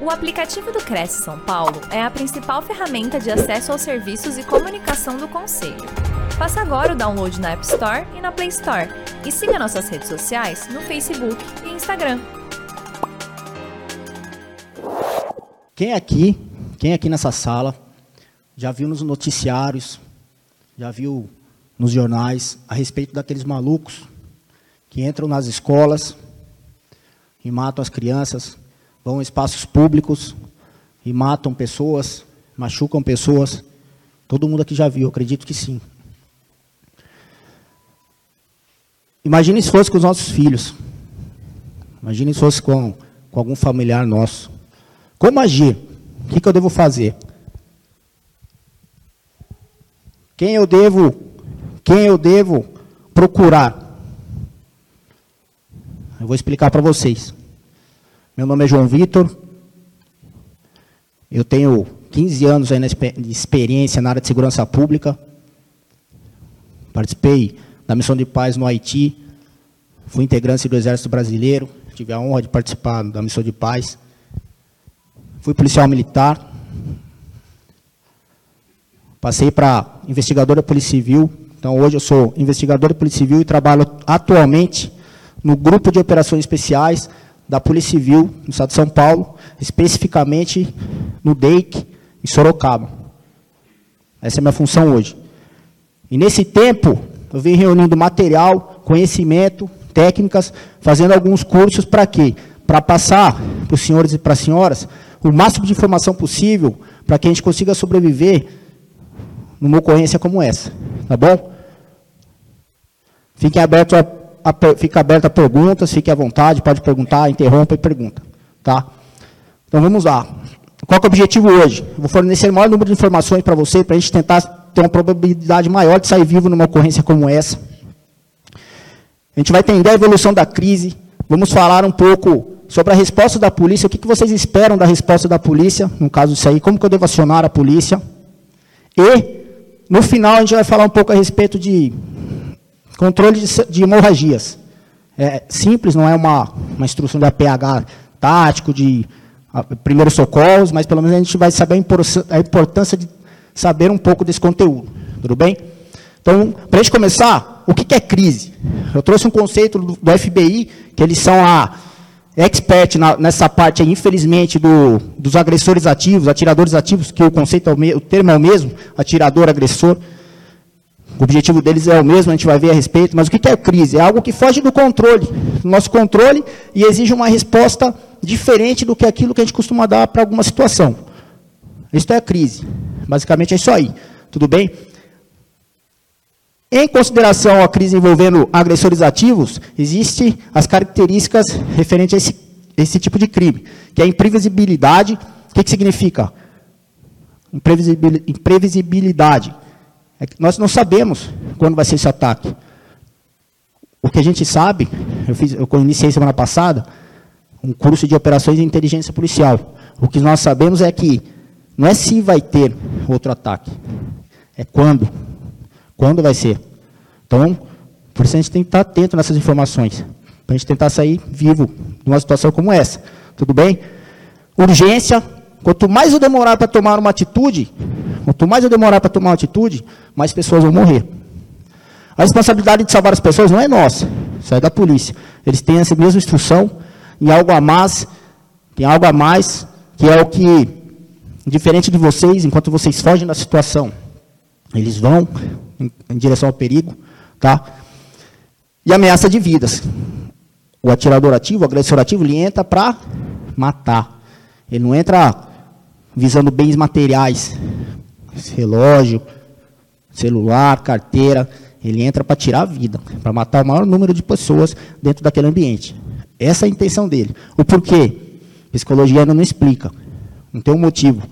O aplicativo do Cresce São Paulo é a principal ferramenta de acesso aos serviços e comunicação do Conselho. Faça agora o download na App Store e na Play Store. E siga nossas redes sociais no Facebook e Instagram. Quem aqui, quem aqui nessa sala, já viu nos noticiários, já viu nos jornais a respeito daqueles malucos que entram nas escolas e matam as crianças, vão a espaços públicos e matam pessoas, machucam pessoas. Todo mundo aqui já viu, acredito que sim. Imagine se fosse com os nossos filhos. Imagine se fosse com, com algum familiar nosso. Como agir? O que, que eu devo fazer? Quem eu devo, quem eu devo procurar? Eu vou explicar para vocês. Meu nome é João Vitor. Eu tenho 15 anos aí de experiência na área de segurança pública. Participei da missão de paz no Haiti. Fui integrante do Exército Brasileiro. Tive a honra de participar da missão de paz. Fui policial militar. Passei para investigador da Polícia Civil. Então, hoje eu sou investigador da Polícia Civil e trabalho atualmente no grupo de operações especiais da Polícia Civil no estado de São Paulo, especificamente no DEIC, em Sorocaba. Essa é a minha função hoje. E nesse tempo, eu venho reunindo material, conhecimento, técnicas, fazendo alguns cursos para quê? Para passar para os senhores e para as senhoras o máximo de informação possível para que a gente consiga sobreviver numa ocorrência como essa. Tá bom? Fiquem abertos a fica aberta a perguntas, fique à vontade, pode perguntar, interrompa e pergunta. Tá? Então vamos lá. Qual é o objetivo hoje? Vou fornecer o maior número de informações para você, para a gente tentar ter uma probabilidade maior de sair vivo numa ocorrência como essa. A gente vai entender a evolução da crise, vamos falar um pouco sobre a resposta da polícia, o que, que vocês esperam da resposta da polícia, no caso disso aí, como que eu devo acionar a polícia. E, no final, a gente vai falar um pouco a respeito de Controle de, de hemorragias. É simples, não é uma, uma instrução de APH tático, de a, primeiros socorros, mas pelo menos a gente vai saber a, importância de saber um pouco desse conteúdo. Tudo bem? Então, para a gente começar, o que, é crise? Eu trouxe um conceito do, FBI, que eles são a expert nessa parte, aí, infelizmente, do, dos agressores ativos, atiradores ativos, que o conceito é o, o termo é o mesmo, atirador, agressor. O objetivo deles é o mesmo, a gente vai ver a respeito, mas o que é crise? É algo que foge do controle, do nosso controle, e exige uma resposta diferente do que aquilo que a gente costuma dar para alguma situação. Isso é crise. Basicamente é isso aí. Tudo bem? Em consideração à crise envolvendo agressores ativos, existem as características referentes a esse, esse tipo de crime, que é a imprevisibilidade. O que, que significa? Imprevisibilidade é nós não sabemos quando vai ser esse ataque. O que a gente sabe, eu, fiz, eu iniciei semana passada um curso de operações de inteligência policial. O que nós sabemos é que não é se vai ter outro ataque, é quando. Quando vai ser. Então, por isso a gente tem que estar atento nessas informações, para a gente tentar sair vivo de uma situação como essa. Tudo bem? Urgência, quanto mais eu demorar para tomar uma atitude, Quanto mais eu demorar para tomar uma atitude, mais pessoas vão morrer. A responsabilidade de salvar as pessoas não é nossa, isso é da polícia. Eles têm essa mesma instrução e algo a mais, tem algo a mais, que é o que, diferente de vocês, enquanto vocês fogem da situação, eles vão em, em direção ao perigo, tá? E ameaça de vidas. O atirador ativo, o agressor ativo, ele entra para matar. Ele não entra visando bens materiais, relógio, celular, carteira, ele entra para tirar a vida, para matar o maior número de pessoas dentro daquele ambiente. Essa é a intenção dele. O porquê? Psicologia ainda não explica. Não tem um motivo.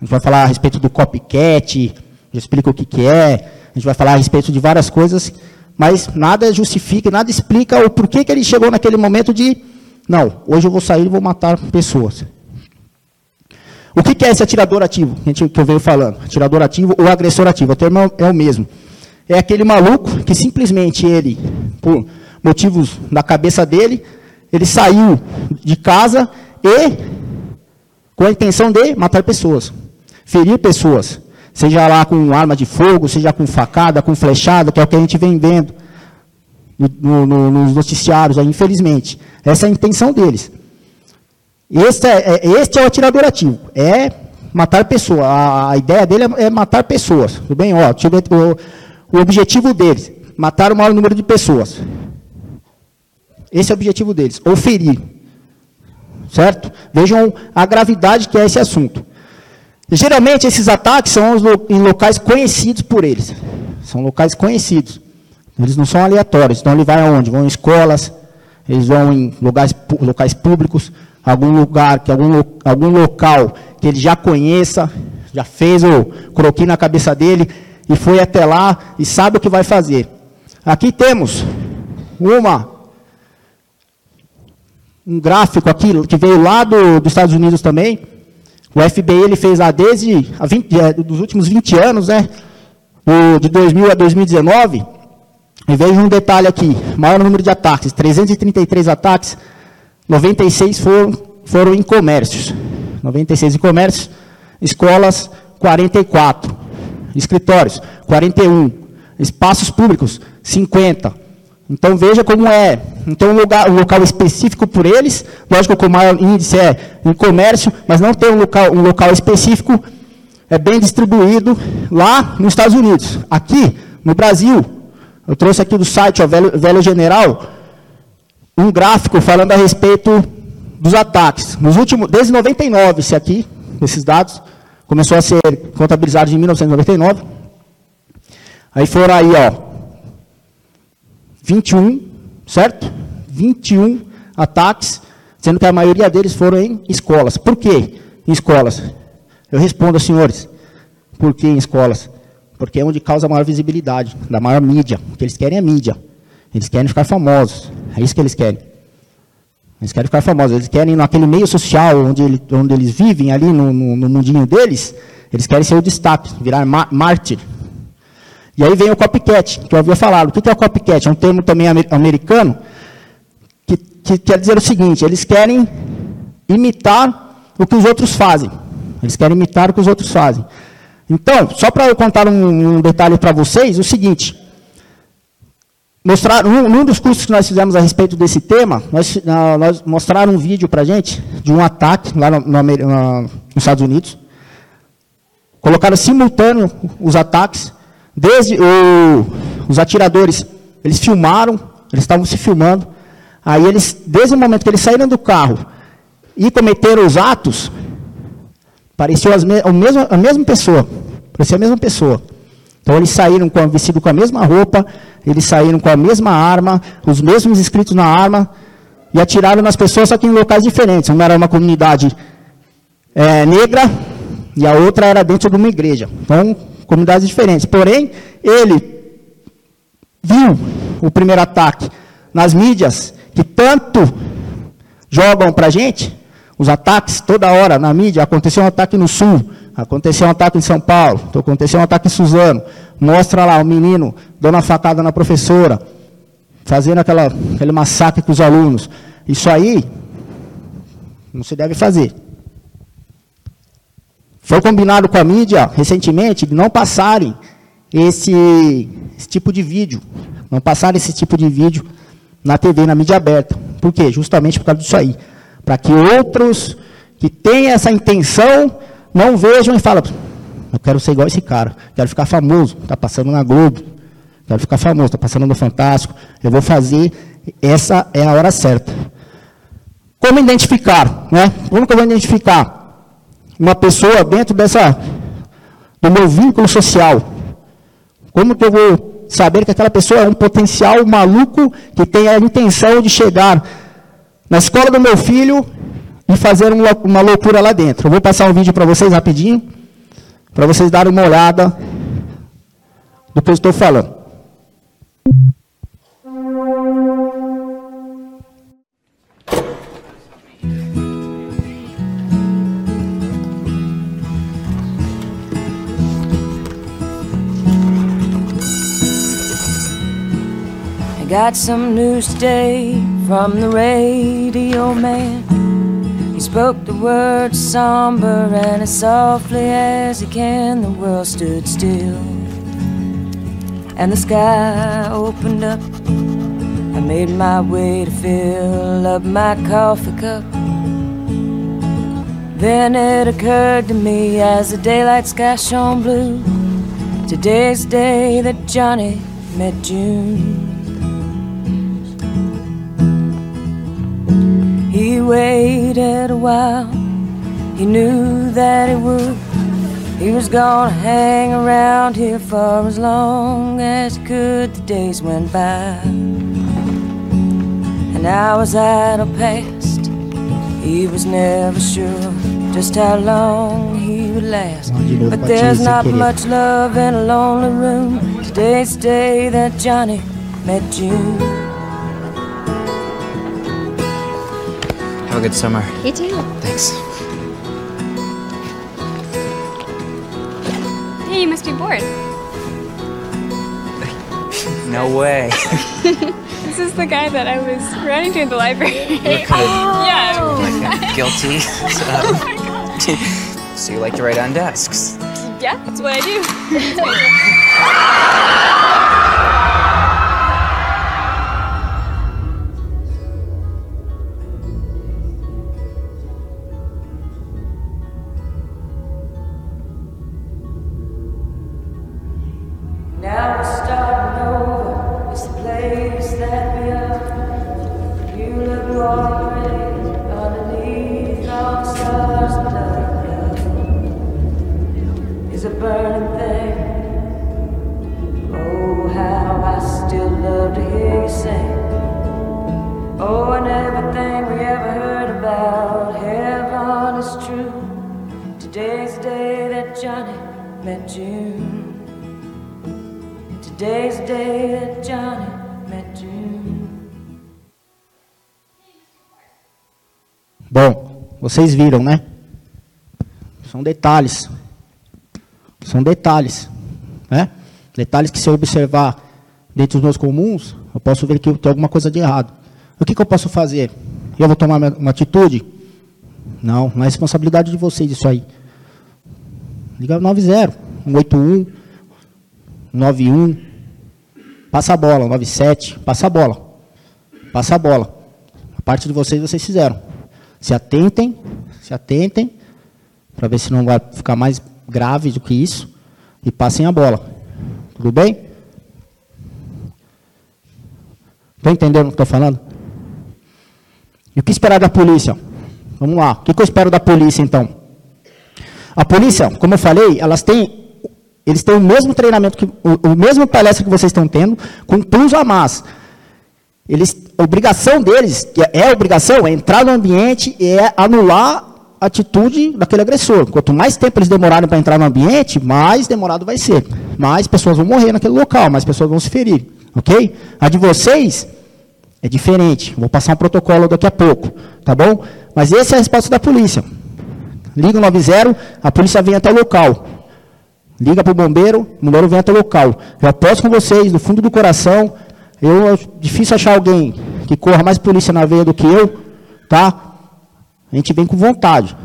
A gente vai falar a respeito do copycat, já explica o que, que é, a gente vai falar a respeito de várias coisas, mas nada justifica, nada explica o porquê que ele chegou naquele momento de, não, hoje eu vou sair e vou matar pessoas. O que é esse atirador ativo que eu venho falando? Atirador ativo ou agressor ativo, o termo é o mesmo. É aquele maluco que simplesmente ele, por motivos da cabeça dele, ele saiu de casa e com a intenção de matar pessoas, ferir pessoas, seja lá com arma de fogo, seja com facada, com flechada, que é o que a gente vem vendo no, no, nos noticiários, aí, infelizmente. Essa é a intenção deles. Este é, é, este é o atirador ativo, é matar pessoas. A, a ideia dele é, é, matar pessoas. Tudo bem? Ó, o, o objetivo deles, matar o maior número de pessoas. Esse é o objetivo deles, ou ferir. Certo? Vejam a gravidade que é esse assunto. Geralmente esses ataques são em locais conhecidos por eles. São locais conhecidos. Eles não são aleatórios. Então ele vai aonde? Vão em escolas, eles vão em locais, locais públicos, algum lugar, que algum, algum local que ele já conheça, já fez o croquis na cabeça dele e foi até lá e sabe o que vai fazer. Aqui temos uma um gráfico aqui que veio lá do, dos Estados Unidos também. O FBI ele fez lá desde a 20, é, dos últimos 20 anos, né? O, de 2000 a 2019. E veja um detalhe aqui: maior número de ataques, 333 ataques, 96 foram, foram em comércios. 96 em comércios, escolas 44, escritórios 41, espaços públicos 50. Então veja como é. Então um, lugar, um local específico por eles, lógico que o maior índice é em comércio, mas não tem um local, um local específico, é bem distribuído lá nos Estados Unidos. Aqui, no Brasil, eu trouxe aqui do site, ó, Velho, Velho General, um gráfico falando a respeito dos ataques. Nos últimos, desde 99, esse aqui, esses dados, começou a ser contabilizado em 1999. Aí foram aí, ó, 21, certo? 21 ataques, sendo que a maioria deles foram em escolas. Por quê em escolas? Eu respondo, senhores, por que em escolas? Porque é onde causa a maior visibilidade, da maior mídia. O que eles querem é mídia. Eles querem ficar famosos. É isso que eles querem. Eles querem ficar famosos. Eles querem, naquele meio social onde, ele, onde eles vivem, ali no, no, no, mundinho deles, eles querem ser o destaque, virar mártir, e aí vem o copycat, que eu havia falado. O que é o copycat? É um termo também americano, que, que quer dizer o seguinte, eles querem imitar o que os outros fazem. Eles querem imitar o que os outros fazem. Então, só para eu contar um, um detalhe para vocês, o seguinte. Mostrar, um, um, dos cursos que nós fizemos a respeito desse tema, nós, nós mostraram um vídeo para gente de um ataque lá no, no, no, nos Estados Unidos. Colocaram simultâneo os ataques Desde o, os atiradores, eles filmaram, eles estavam se filmando. Aí eles, desde o momento que eles saíram do carro e cometeram os atos, parecia me, a, a mesma pessoa. Parecia a mesma pessoa. Então eles saíram com, vestido com a mesma roupa, eles saíram com a mesma arma, os mesmos escritos na arma, e atiraram nas pessoas, só que em locais diferentes. Uma era uma comunidade é, negra e a outra era dentro de uma igreja. Então, comunidades diferentes. Porém, ele viu o primeiro ataque nas mídias, que tanto jogam para a gente, os ataques toda hora na mídia, aconteceu um ataque no Sul, aconteceu um ataque em São Paulo, aconteceu um ataque em Suzano, mostra lá o menino dando uma facada na professora, fazendo aquela, aquele massacre com os alunos. Isso aí não se deve fazer. Foi combinado com a mídia recentemente de não passarem esse, esse tipo de vídeo, não passarem esse tipo de vídeo na TV, na mídia aberta. Por quê? Justamente por causa disso aí. Para que outros que têm essa intenção não vejam e falem, eu quero ser igual esse cara, quero ficar famoso, está passando na Globo, quero ficar famoso, está passando no Fantástico, eu vou fazer, essa é a hora certa. Como identificar? Né? Como que eu vou identificar? uma pessoa dentro dessa do meu vínculo social? Como que eu vou saber que aquela pessoa é um potencial maluco que tem a intenção de chegar na escola do meu filho e fazer uma loucura lá dentro? Eu vou passar um vídeo para vocês rapidinho, para vocês darem uma olhada do que eu estou falando. Got some news today from the radio man. He spoke the words somber and as softly as he can, the world stood still. And the sky opened up. I made my way to fill up my coffee cup. Then it occurred to me as the daylight sky shone blue. Today's day that Johnny met June. He waited a while, he knew that he would. He was gonna hang around here for as long as he could. The days went by, and hours idle passed. He was never sure just how long he would last. But there's not much love in a lonely room. Today's the day that Johnny met June. A good summer. You too. Thanks. Hey, you must be bored. No way. This is the guy that I was running to in the library. Of yeah. like, guilty. So, oh so you like to write on desks. Yeah, that's what I do. Today's the day that Johnny met. Bom, vocês viram, né? São detalhes. São detalhes. Né? Detalhes que se eu observar dentro dos meus comuns, eu posso ver que tem alguma coisa de errado. O que, que eu posso fazer? Eu vou tomar uma, uma atitude? Não, não é responsabilidade de vocês isso aí. Liga 90, 181, 91, passa a bola, 97, passa a bola. Passa a bola. A parte de vocês, vocês fizeram. Se atentem, se atentem, para ver se não vai ficar mais grave do que isso, e passem a bola. Tudo bem? Estão entendendo o que estou falando? E o que esperar da polícia? Vamos lá. O que, eu espero da polícia, então? A polícia, como eu falei, elas têm, eles têm o mesmo treinamento, que, o, o mesmo palestra que vocês estão tendo, com plus a mais. Eles, a obrigação deles, que é obrigação, é entrar no ambiente e é anular a atitude daquele agressor. Quanto mais tempo eles demorarem para entrar no ambiente, mais demorado vai ser. Mais pessoas vão morrer naquele local, mais pessoas vão se ferir. Ok? A de vocês é diferente. Vou passar um protocolo daqui a pouco. Tá bom? Mas essa é a resposta da polícia. Liga o 90, a polícia vem até o local. Liga para o bombeiro, o bombeiro vem até o local. Eu aposto com vocês, do fundo do coração, eu, é difícil achar alguém que corra mais polícia na veia do que eu, tá? A gente vem com vontade.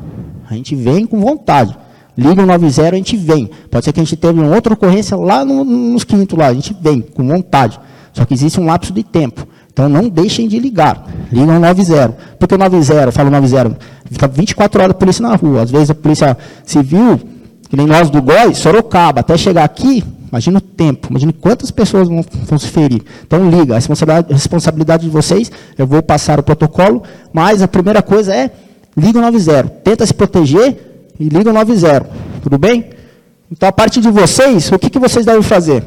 A gente vem com vontade. Liga o 90, a gente vem. Pode ser que a gente teve uma outra ocorrência lá no, nos quintos lá, a gente vem com vontade. Só que existe um lapso de tempo. Então não deixem de ligar. Ligam o 90. Porque o 90, eu falo 90, fica 24 horas a polícia na rua. Às vezes a polícia civil, que nem nós do GOI, Sorocaba, até chegar aqui, imagina o tempo, imagina quantas pessoas vão, vão se ferir. Então liga, a responsabilidade, a responsabilidade de vocês, eu vou passar o protocolo, mas a primeira coisa é, liga o 90. Tenta se proteger e liga o 90. Tudo bem? Então a parte de vocês, o que, que vocês devem fazer?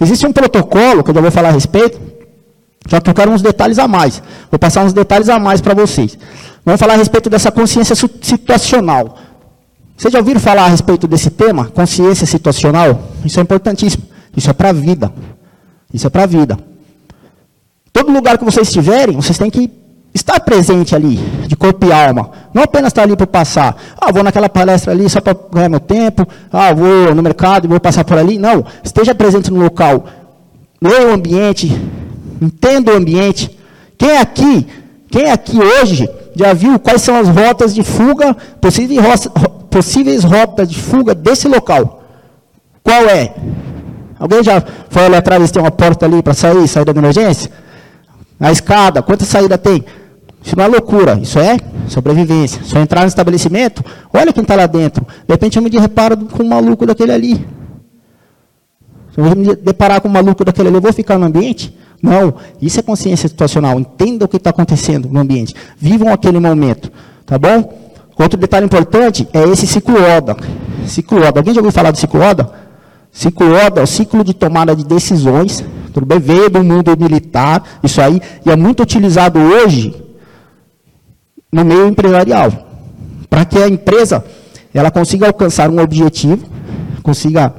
Existe um protocolo, que eu já vou falar a respeito, só que eu quero uns detalhes a mais. Vou passar uns detalhes a mais para vocês. Vamos falar a respeito dessa consciência situacional. Vocês já ouviram falar a respeito desse tema? Consciência situacional? Isso é importantíssimo. Isso é para a vida. Isso é para a vida. Todo lugar que vocês estiverem, vocês têm que estar presente ali, de corpo e alma. Não apenas estar ali para passar. Ah, vou naquela palestra ali só para ganhar meu tempo. Ah, vou no mercado e vou passar por ali. Não. Esteja presente no local. Leia o ambiente. Entenda o ambiente. Quem aqui, quem aqui hoje já viu quais são as rotas de fuga, possíveis, ro- possíveis rotas de fuga desse local? Qual é? Alguém já foi ali atrás, tem uma porta ali para sair, saída de emergência? A escada, quanta saída tem? Isso não é loucura, isso é sobrevivência. Eu entrar no estabelecimento, olha quem está lá dentro. De repente eu me deparo com um maluco daquele ali. Se eu me deparar com um maluco daquele ali, eu vou ficar no ambiente? Não, isso é consciência situacional. Entenda o que está acontecendo no ambiente. Vivam aquele momento, tá bom? Outro detalhe importante é esse ciclo ODA. Ciclo ODA. Alguém já ouviu falar do ciclo ODA? Ciclo ODA é o ciclo de tomada de decisões. Tudo bem? Veio do mundo militar, isso aí, e é muito utilizado hoje no meio empresarial. Para que a empresa ela consiga alcançar um objetivo, consiga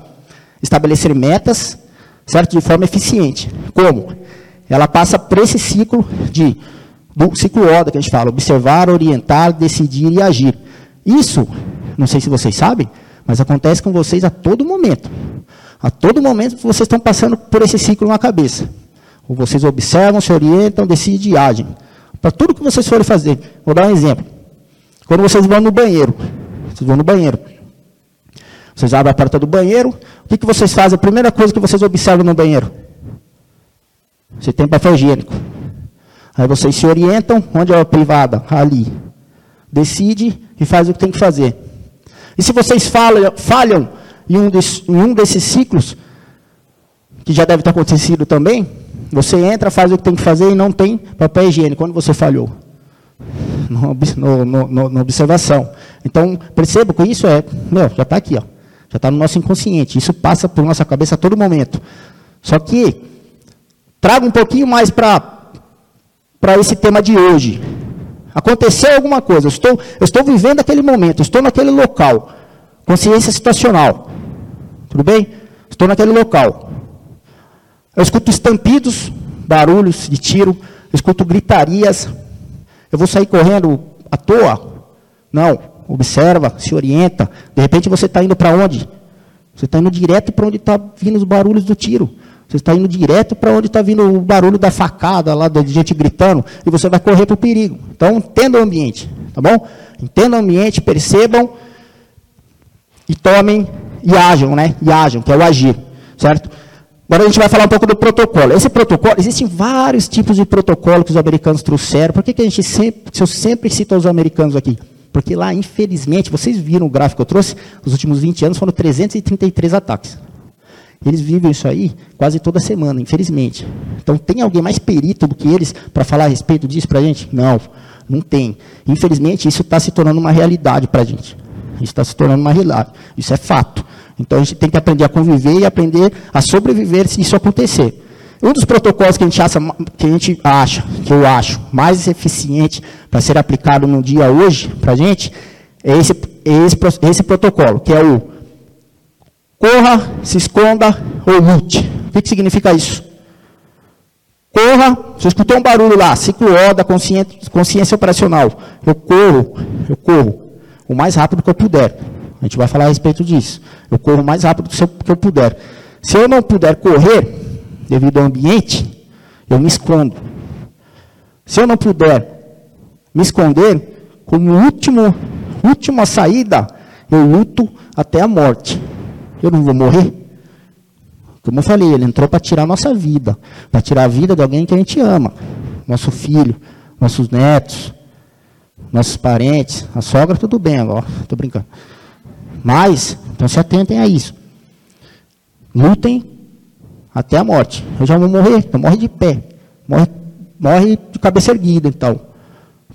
estabelecer metas, certo? De forma eficiente. Como? Ela passa por esse ciclo de do ciclo ODA que a gente fala, observar, orientar, decidir e agir. Isso, não sei se vocês sabem, mas acontece com vocês a todo momento. A todo momento vocês estão passando por esse ciclo na cabeça. Ou vocês observam, se orientam, decidem e agem. Para tudo que vocês forem fazer. Vou dar um exemplo. Quando vocês vão no banheiro, vocês vão no banheiro. Vocês abrem a porta do banheiro, o que, que vocês fazem? A primeira coisa que vocês observam no banheiro? Você tem papel higiênico. Aí vocês se orientam, onde é a privada? Ali. Decide e faz o que tem que fazer. E se vocês falham, falham em, um des, em um desses ciclos, que já deve ter acontecido também, você entra, faz o que tem que fazer e não tem papel higiênico. Quando você falhou? No, no, no, na observação. Então, perceba que isso é, meu, já está aqui, ó. já está no nosso inconsciente. Isso passa por nossa cabeça a todo momento. Só que, traga um pouquinho mais para para esse tema de hoje. Aconteceu alguma coisa, eu estou, eu estou vivendo aquele momento, estou naquele local. Consciência situacional. Tudo bem? Estou naquele local. Eu escuto estampidos, barulhos de tiro, eu escuto gritarias. Eu vou sair correndo à toa? Não. Observa, se orienta. De repente você está indo para onde? Você está indo direto para onde está vindo os barulhos do tiro. Você está indo direto para onde está vindo o barulho da facada, lá de gente gritando, e você vai correr para o perigo. Então, entenda o ambiente, tá bom? Entenda o ambiente, percebam e tomem e ajam, né? E ajam, que é o agir, certo? Agora a gente vai falar um pouco do protocolo. Esse protocolo, existem vários tipos de protocolo que os americanos trouxeram. Por que, que a gente sempre, se eu sempre cito os americanos aqui? Porque lá, infelizmente, vocês viram o gráfico que eu trouxe, nos últimos 20 anos foram 333 ataques. Eles vivem isso aí quase toda semana, infelizmente. Então, tem alguém mais perito do que eles para falar a respeito disso para a gente? Não, não tem. Infelizmente, isso está se tornando uma realidade para a gente. Isso está se tornando uma realidade. Isso é fato. Então, a gente tem que aprender a conviver e aprender a sobreviver se isso acontecer. Um dos protocolos que a gente acha, que, a gente acha, que eu acho mais eficiente para ser aplicado no dia hoje para a gente, é esse, é esse, pro- esse protocolo, que é o corra, se esconda ou lute. O que, que significa isso? Corra, você escutou um barulho lá, ciclo O da consciência, consciência operacional. Eu corro, eu corro o mais rápido que eu puder. A gente vai falar a respeito disso. Eu corro o mais rápido que eu- puder. Se eu não puder correr, devido ao ambiente, eu me escondo. Se eu não puder me esconder, como último, última saída, eu luto até a morte. Eu não vou morrer? Como eu falei, ele entrou para tirar a nossa vida, para tirar a vida de alguém que a gente ama. Nosso filho, nossos netos, nossos parentes, a sogra, tudo bem agora, estou brincando. Mas, então se atentem a isso. Lutem até a morte. Eu já vou morrer, então morre de pé. Morre, morre de cabeça erguida, então.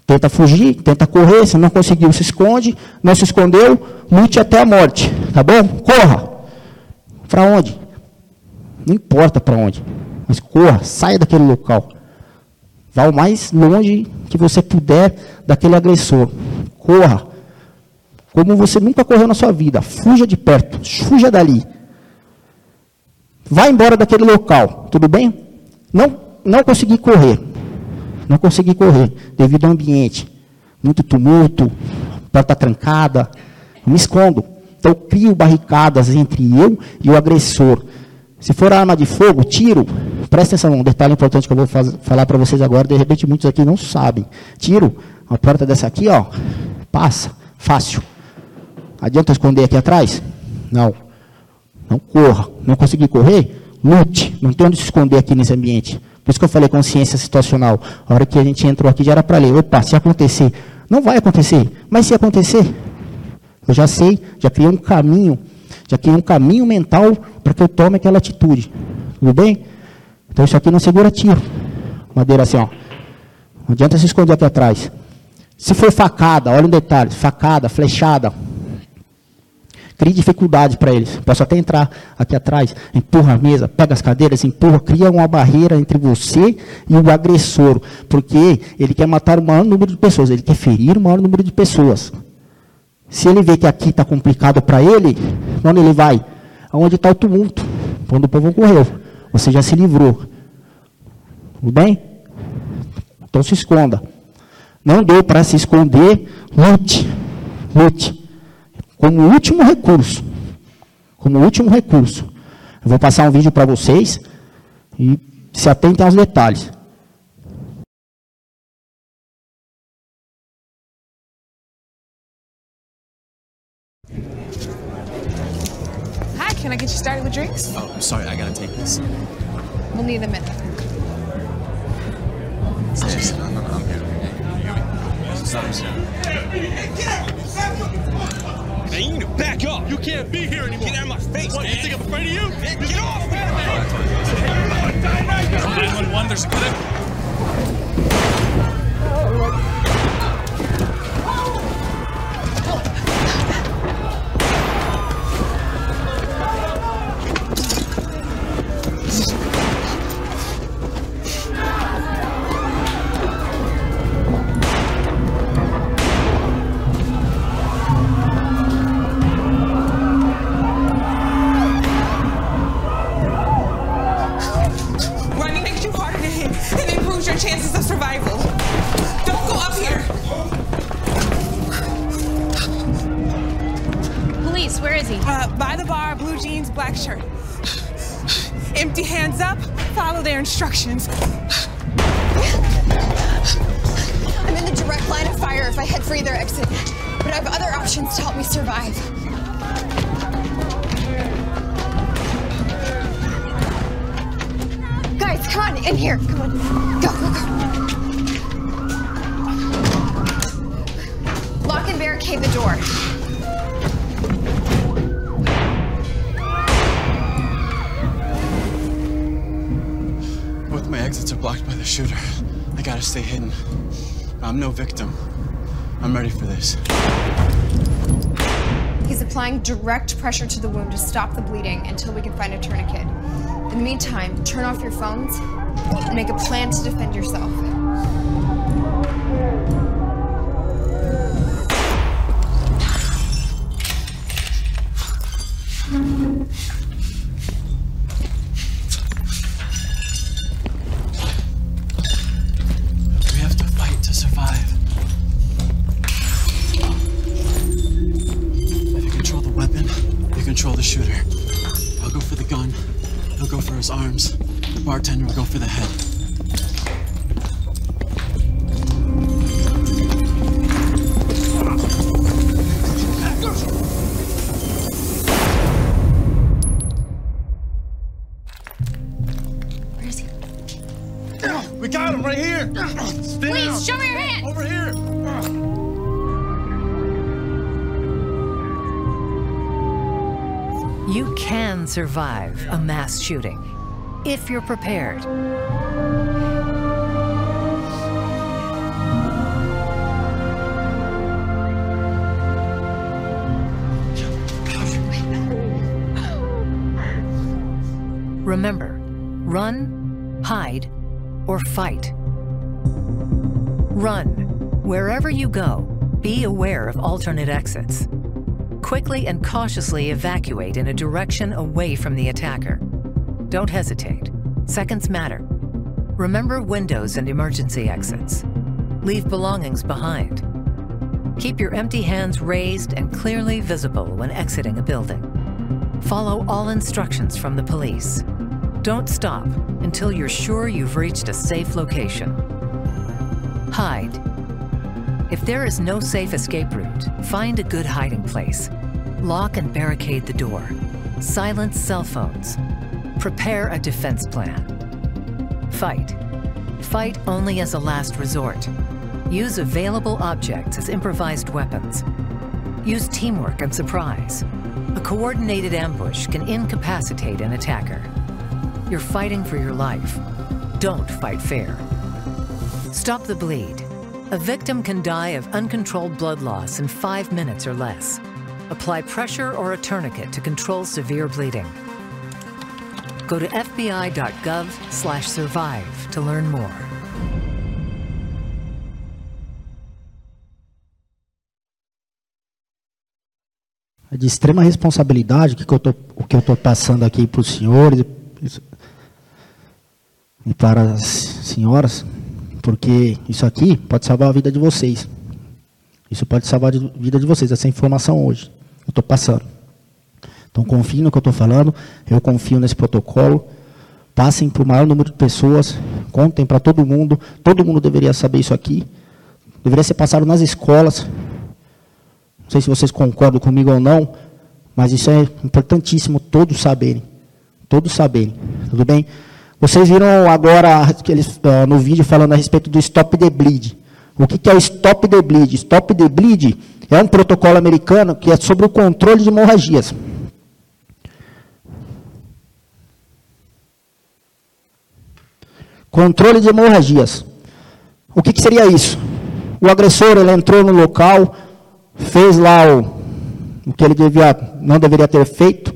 Tenta fugir, tenta correr, se não conseguiu, se esconde, não se escondeu, lute até a morte, tá bom? Corra. Para onde? Não importa para onde, mas corra, saia daquele local. Vá o mais longe que você puder daquele agressor. Corra. Como você nunca correu na sua vida. Fuja de perto, fuja dali. Vá embora daquele local, tudo bem? Não, não consegui correr. Não consegui correr devido ao ambiente. Muito tumulto, porta trancada. Me escondo. Então, crio barricadas entre eu e o agressor. Se for arma de fogo, tiro. Presta atenção, um detalhe importante que eu vou falar para vocês agora, de repente muitos aqui não sabem. Tiro Uma porta dessa aqui, ó, passa, fácil. Adianta esconder aqui atrás? Não. Não corra. Não conseguir correr? Lute. Não tem onde se esconder aqui nesse ambiente. Por isso que eu falei consciência situacional. A hora que a gente entrou aqui já era para ler. Opa, se acontecer. Não vai acontecer. Mas se acontecer, eu já sei, já criei um caminho, já criei um caminho mental para que eu tome aquela atitude. Tudo bem? Então isso aqui não segura tiro. Madeira assim, ó. Não adianta se esconder aqui atrás. Se for facada, olha um detalhe, facada, flechada, crie dificuldade para eles. Posso até entrar aqui atrás, empurra a mesa, pega as cadeiras, empurra, cria uma barreira entre você e o agressor, porque ele quer matar o maior número de pessoas, ele quer ferir o maior número de pessoas. Se ele vê que aqui está complicado para ele, onde ele vai? Aonde está o tumulto? Quando o povo correu. Você já se livrou. Tudo bem? Então se esconda. Não deu para se esconder, lute. Lute. Como último recurso. Como último recurso. Eu vou passar um vídeo para vocês e se atentem aos detalhes. Started? Oh, I'm sorry, I gotta take this. We'll need a minute. Hey, no, no, no, I'm here. Hey, you hear me? Stop, stop. Now you need to back up. You can't be here anymore. Get out of my face, what, man. You think I'm afraid of you? Man, get off, man. 911, there's a good. Chances of survival. Don't go up here. Police, where is he? Uh, by the bar, blue jeans, black shirt. Empty hands up, follow their instructions. I'm in the direct line of fire if I head for either exit, but I have other options to help me survive. Guys, come on, in here. Come on. Go, go, go. Lock and barricade the door. Both my exits are blocked by the shooter. I gotta stay hidden. I'm no victim. I'm ready for this. He's applying direct pressure to the wound to stop the bleeding until we can find a tourniquet. In the meantime, turn off your phones and make a plan to defend yourself. Survive a mass shooting if you're prepared. Remember, run, hide, or fight. Run. Wherever you go, be aware of alternate exits. Quickly and cautiously evacuate in a direction away from the attacker. Don't hesitate. Seconds matter. Remember windows and emergency exits. Leave belongings behind. Keep your empty hands raised and clearly visible when exiting a building. Follow all instructions from the police. Don't stop until you're sure you've reached a safe location. Hide. If there is no safe escape route, find a good hiding place. Lock and barricade the door. Silence cell phones. Prepare a defense plan. Fight. Fight only as a last resort. Use available objects as improvised weapons. Use teamwork and surprise. A coordinated ambush can incapacitate an attacker. You're fighting for your life. Don't fight fair. Stop the bleed. A victim can die of uncontrolled blood loss in five minutes or less. Apply pressure or a tourniquet to control severe bleeding. Go to fbi.gov/survive to learn more. É de extrema responsabilidade que, que eu tô, o que eu estou passando aqui para os senhores e para as senhoras, porque isso aqui pode salvar a vida de vocês. Isso pode salvar a vida de vocês, essa informação hoje. Eu estou passando. Então confiem no que eu estou falando, eu confio nesse protocolo. Passem para o maior número de pessoas, contem para todo mundo, todo mundo deveria saber isso aqui. Deveria ser passado nas escolas, não sei se vocês concordam comigo ou não, mas isso é importantíssimo todos saberem. Todos saberem. Tudo bem? Vocês viram agora aqueles, uh, no vídeo falando a respeito do Stop the Bleed. O que, que é o Stop the Bleed? Stop the Bleed é um protocolo americano que é sobre o controle de hemorragias. Controle de hemorragias. O que, que seria isso? O agressor ele entrou no local, fez lá o, o que ele devia, não deveria ter feito.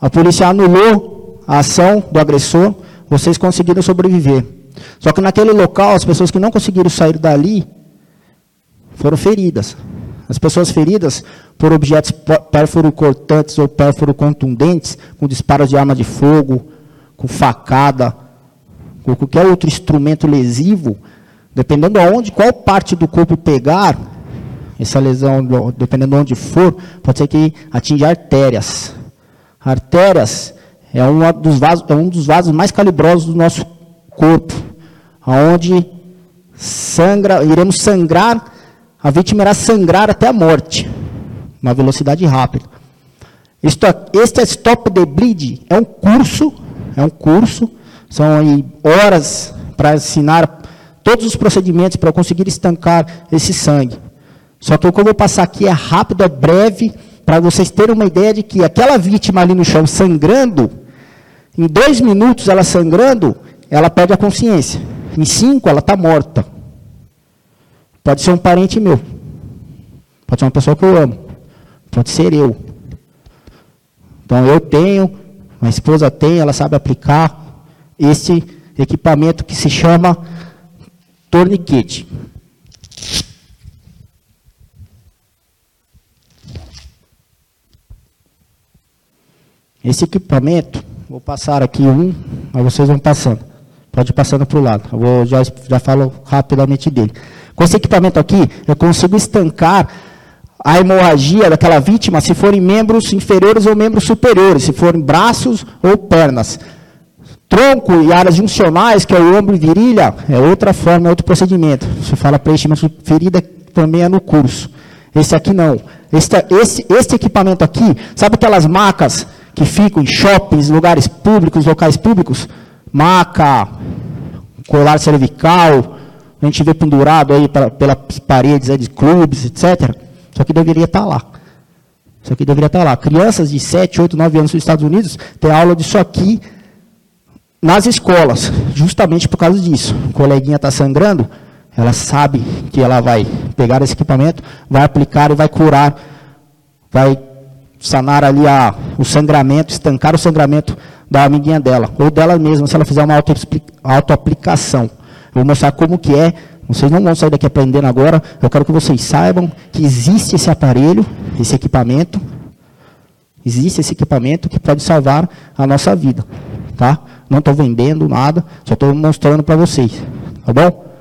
A polícia anulou a ação do agressor, vocês conseguiram sobreviver. Só que naquele local, as pessoas que não conseguiram sair dali foram feridas. As pessoas feridas por objetos pérfuro cortantes ou pérfuro contundentes, com disparos de arma de fogo, com facada, com qualquer outro instrumento lesivo, dependendo aonde, qual parte do corpo pegar, essa lesão, dependendo de onde for, pode ser que atinja artérias. Artérias é, uma dos vasos, é um dos vasos mais calibrosos do nosso corpo, aonde sangra, iremos sangrar, a vítima irá sangrar até a morte, uma velocidade rápida. Este é Stop the Bleed é um curso, é um curso, são horas para ensinar todos os procedimentos para conseguir estancar esse sangue. Só que o que eu vou passar aqui é rápido, é breve, para vocês terem uma ideia de que aquela vítima ali no chão sangrando, em dois minutos ela sangrando, ela perde a consciência. Em cinco ela está morta. Pode ser um parente meu. Pode ser uma pessoa que eu amo. Pode ser eu. Então eu tenho, a esposa tem, ela sabe aplicar esse equipamento que se chama torniquete. Esse equipamento, vou passar aqui um, mas vocês vão passando. Pode ir passando para o lado. Eu vou, já, já falo rapidamente dele. Com esse equipamento aqui, eu consigo estancar a hemorragia daquela vítima se forem membros inferiores ou membros superiores, se forem braços ou pernas. Tronco e áreas juncionais, que é o ombro e virilha, é outra forma, é outro procedimento. Se fala preenchimento de ferida, também é no curso. Esse aqui não. Esse, esse, esse equipamento aqui, sabe aquelas macas que ficam em shoppings, lugares públicos, locais públicos, maca, colar cervical, a gente vê pendurado aí pra, pelas paredes aí de clubes, etc. Isso aqui deveria estar lá. Isso aqui deveria estar lá. Crianças de 7, 8, 9 anos nos Estados Unidos têm aula disso aqui nas escolas, justamente por causa disso. O coleguinha está sangrando, ela sabe que ela vai pegar esse equipamento, vai aplicar e vai curar, vai sanar ali a, o sangramento, estancar o sangramento da amiguinha dela, ou dela mesma, se ela fizer uma autoaplicação. Vou mostrar como que é, vocês não vão sair daqui aprendendo agora, eu quero que vocês saibam que existe esse aparelho, esse equipamento, existe esse equipamento que pode salvar a nossa vida, tá? Não estou vendendo nada, só estou mostrando para vocês, tá bom?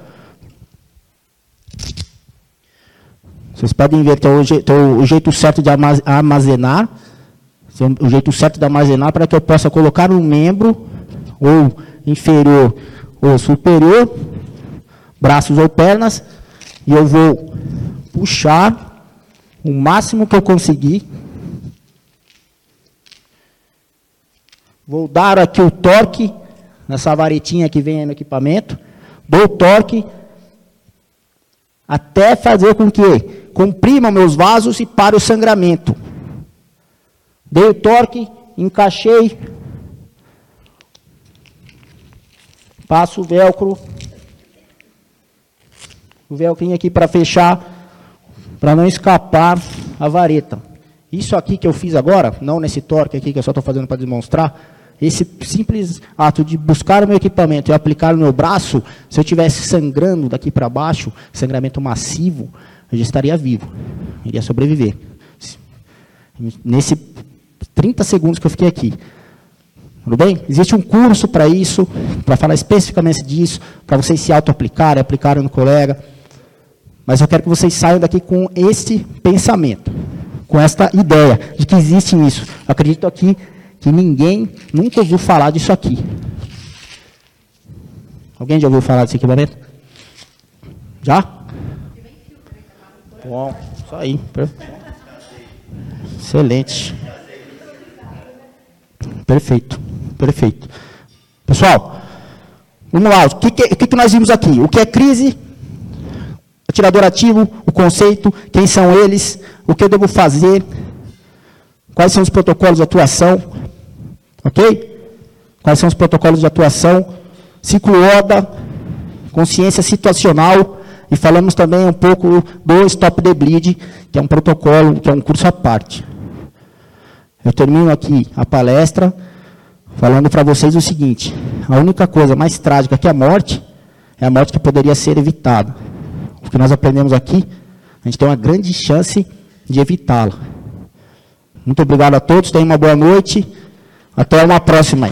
Vocês podem ver que o, jeito, o jeito certo de armazenar, o jeito certo de armazenar para que eu possa colocar um membro, ou inferior ou superior, braços ou pernas, E eu vou puxar o máximo que eu conseguir. Vou dar aqui o torque nessa varetinha que vem no equipamento. Dou torque até fazer com que comprima meus vasos e pare o sangramento. Dei o torque, encaixei, passo o velcro, o velcro aqui para fechar, para não escapar a vareta. Isso aqui que eu fiz agora, não nesse torque aqui que eu só estou fazendo para demonstrar, esse simples ato de buscar o meu equipamento e aplicar no meu braço, se eu estivesse sangrando daqui para baixo, sangramento massivo, eu já estaria vivo, iria sobreviver. Nesse 30 segundos que eu fiquei aqui. Tudo bem? Existe um curso para isso, para falar especificamente disso, para vocês se auto-aplicarem, aplicarem no colega. Mas eu quero que vocês saiam daqui com esse pensamento, com esta ideia de que existe isso. Eu acredito aqui que ninguém nunca ouviu falar disso aqui. Alguém já ouviu falar desse equipamento? Já? Bom, isso aí. Excelente. Perfeito, perfeito. Pessoal, vamos lá. O que, que, que nós vimos aqui? O que é crise? Atirador ativo, o conceito, quem são eles, o que eu devo fazer, quais são os protocolos de atuação, ok? Quais são os protocolos de atuação, ciclo ODA, consciência situacional, e falamos também um pouco do Stop the Bleed, que é um protocolo, que é um curso à parte. Eu termino aqui a palestra falando para vocês o seguinte: a única coisa mais trágica que a morte é a morte que poderia ser evitada. O que nós aprendemos aqui, a gente tem uma grande chance de evitá-la. Muito obrigado a todos, tenham uma boa noite. Até uma próxima.